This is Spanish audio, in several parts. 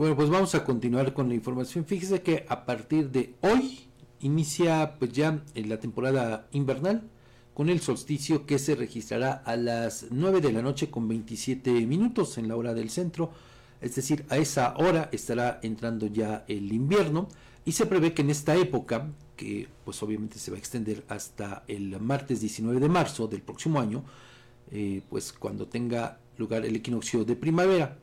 bueno, pues vamos a continuar con la información. Fíjese que a partir de hoy inicia pues ya la temporada invernal con el solsticio que se registrará a las 9 de la noche con 27 minutos en la hora del centro. Es decir, a esa hora estará entrando ya el invierno y se prevé que en esta época, que pues obviamente se va a extender hasta el martes 19 de marzo del próximo año, eh, pues cuando tenga lugar el equinoccio de primavera.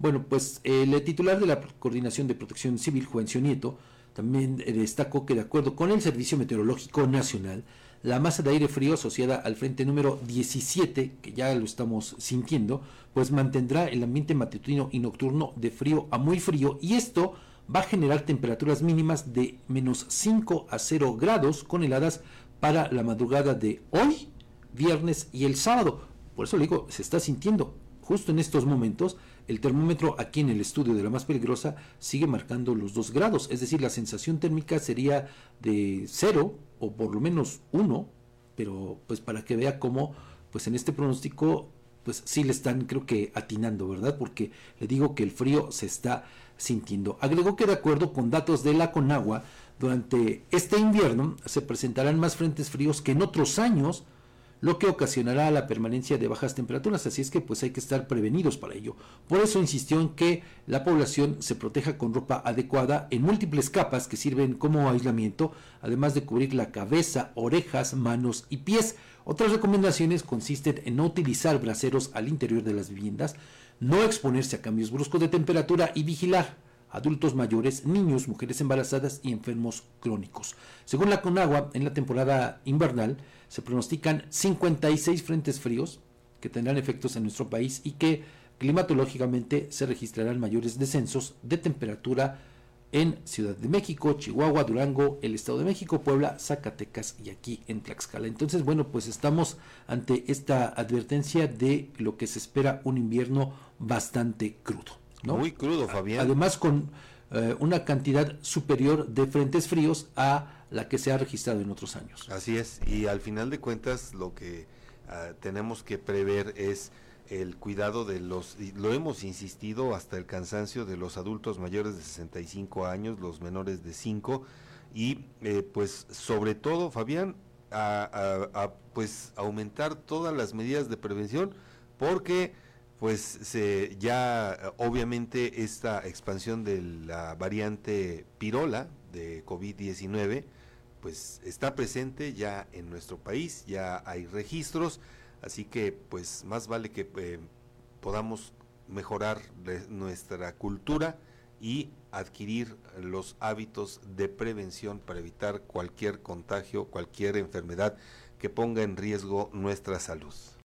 Bueno, pues el titular de la Coordinación de Protección Civil, Juancio Nieto, también destacó que de acuerdo con el Servicio Meteorológico Nacional, la masa de aire frío asociada al frente número 17, que ya lo estamos sintiendo, pues mantendrá el ambiente matutino y nocturno de frío a muy frío y esto va a generar temperaturas mínimas de menos 5 a 0 grados con heladas para la madrugada de hoy, viernes y el sábado. Por eso le digo, se está sintiendo justo en estos momentos el termómetro aquí en el estudio de la más peligrosa sigue marcando los 2 grados, es decir, la sensación térmica sería de 0 o por lo menos 1, pero pues para que vea cómo pues en este pronóstico pues sí le están creo que atinando, ¿verdad? Porque le digo que el frío se está sintiendo. Agregó que de acuerdo con datos de la Conagua, durante este invierno se presentarán más frentes fríos que en otros años, lo que ocasionará la permanencia de bajas temperaturas, así es que pues hay que estar prevenidos para ello. Por eso insistió en que la población se proteja con ropa adecuada en múltiples capas que sirven como aislamiento, además de cubrir la cabeza, orejas, manos y pies. Otras recomendaciones consisten en no utilizar braseros al interior de las viviendas, no exponerse a cambios bruscos de temperatura y vigilar adultos mayores, niños, mujeres embarazadas y enfermos crónicos. Según la Conagua, en la temporada invernal, se pronostican 56 frentes fríos que tendrán efectos en nuestro país y que climatológicamente se registrarán mayores descensos de temperatura en Ciudad de México, Chihuahua, Durango, el Estado de México, Puebla, Zacatecas y aquí en Tlaxcala. Entonces, bueno, pues estamos ante esta advertencia de lo que se espera un invierno bastante crudo. Muy crudo, Fabián. Además, con eh, una cantidad superior de frentes fríos a la que se ha registrado en otros años. Así es, y al final de cuentas lo que ah, tenemos que prever es el cuidado de los, y lo hemos insistido hasta el cansancio de los adultos mayores de 65 años, los menores de 5, y eh, pues sobre todo, Fabián, a, pues aumentar todas las medidas de prevención, porque pues se, ya obviamente esta expansión de la variante pirola de COVID-19, pues está presente ya en nuestro país, ya hay registros, así que pues más vale que eh, podamos mejorar nuestra cultura y adquirir los hábitos de prevención para evitar cualquier contagio, cualquier enfermedad que ponga en riesgo nuestra salud.